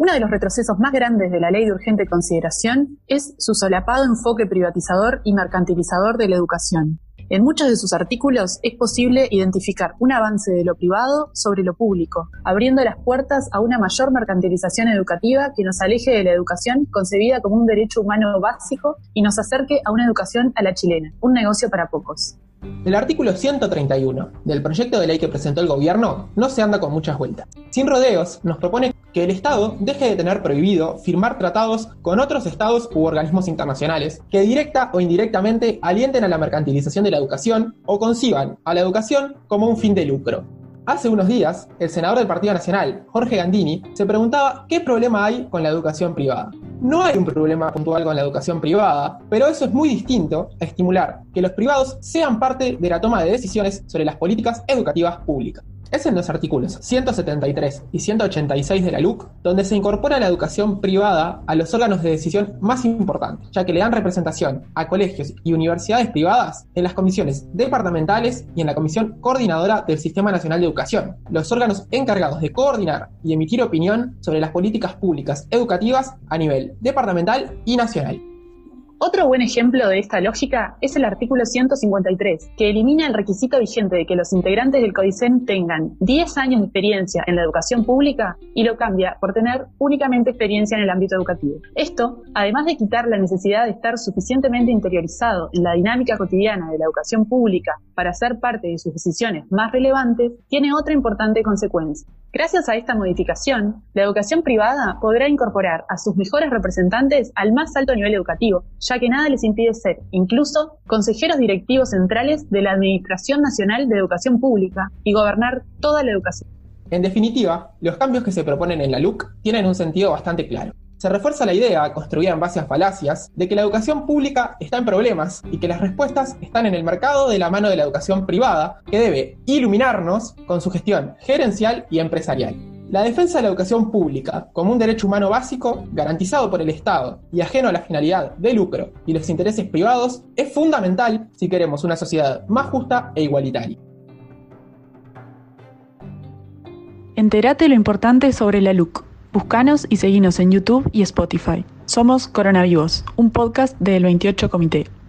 Uno de los retrocesos más grandes de la ley de urgente consideración es su solapado enfoque privatizador y mercantilizador de la educación. En muchos de sus artículos es posible identificar un avance de lo privado sobre lo público, abriendo las puertas a una mayor mercantilización educativa que nos aleje de la educación concebida como un derecho humano básico y nos acerque a una educación a la chilena, un negocio para pocos. El artículo 131 del proyecto de ley que presentó el gobierno no se anda con muchas vueltas. Sin rodeos, nos propone que el Estado deje de tener prohibido firmar tratados con otros estados u organismos internacionales que directa o indirectamente alienten a la mercantilización de la educación o conciban a la educación como un fin de lucro. Hace unos días, el senador del Partido Nacional, Jorge Gandini, se preguntaba qué problema hay con la educación privada. No hay un problema puntual con la educación privada, pero eso es muy distinto a estimular que los privados sean parte de la toma de decisiones sobre las políticas educativas públicas. Es en los artículos 173 y 186 de la LUC donde se incorpora la educación privada a los órganos de decisión más importantes, ya que le dan representación a colegios y universidades privadas en las comisiones departamentales y en la Comisión Coordinadora del Sistema Nacional de Educación, los órganos encargados de coordinar y emitir opinión sobre las políticas públicas educativas a nivel departamental y nacional. Otro buen ejemplo de esta lógica es el artículo 153, que elimina el requisito vigente de que los integrantes del CODICEN tengan 10 años de experiencia en la educación pública y lo cambia por tener únicamente experiencia en el ámbito educativo. Esto, además de quitar la necesidad de estar suficientemente interiorizado en la dinámica cotidiana de la educación pública para ser parte de sus decisiones más relevantes, tiene otra importante consecuencia. Gracias a esta modificación, la educación privada podrá incorporar a sus mejores representantes al más alto nivel educativo, ya que nada les impide ser, incluso, consejeros directivos centrales de la Administración Nacional de Educación Pública y gobernar toda la educación. En definitiva, los cambios que se proponen en la LUC tienen un sentido bastante claro se refuerza la idea, construida en base a falacias, de que la educación pública está en problemas y que las respuestas están en el mercado de la mano de la educación privada, que debe iluminarnos con su gestión gerencial y empresarial. La defensa de la educación pública como un derecho humano básico, garantizado por el Estado y ajeno a la finalidad de lucro y los intereses privados, es fundamental si queremos una sociedad más justa e igualitaria. Entérate lo importante sobre la LUC. Búscanos y seguinos en YouTube y Spotify. Somos Coronavirus, un podcast del 28 Comité.